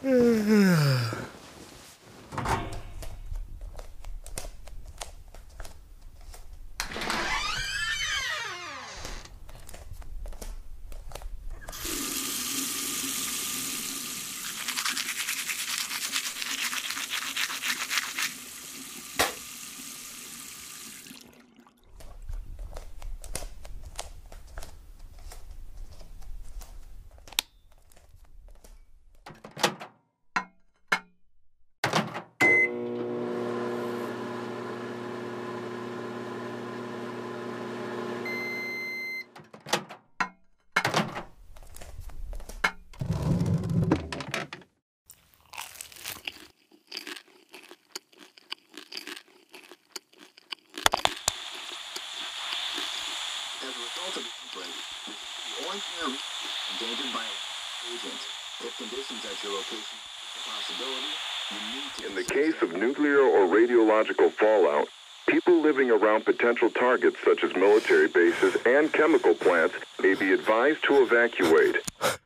A result of the outbreak, the orange area is endangered by agent. If conditions at your location is possibility, you need to In the case of nuclear or radiological fallout, people living around potential targets such as military bases and chemical plants may be advised to evacuate.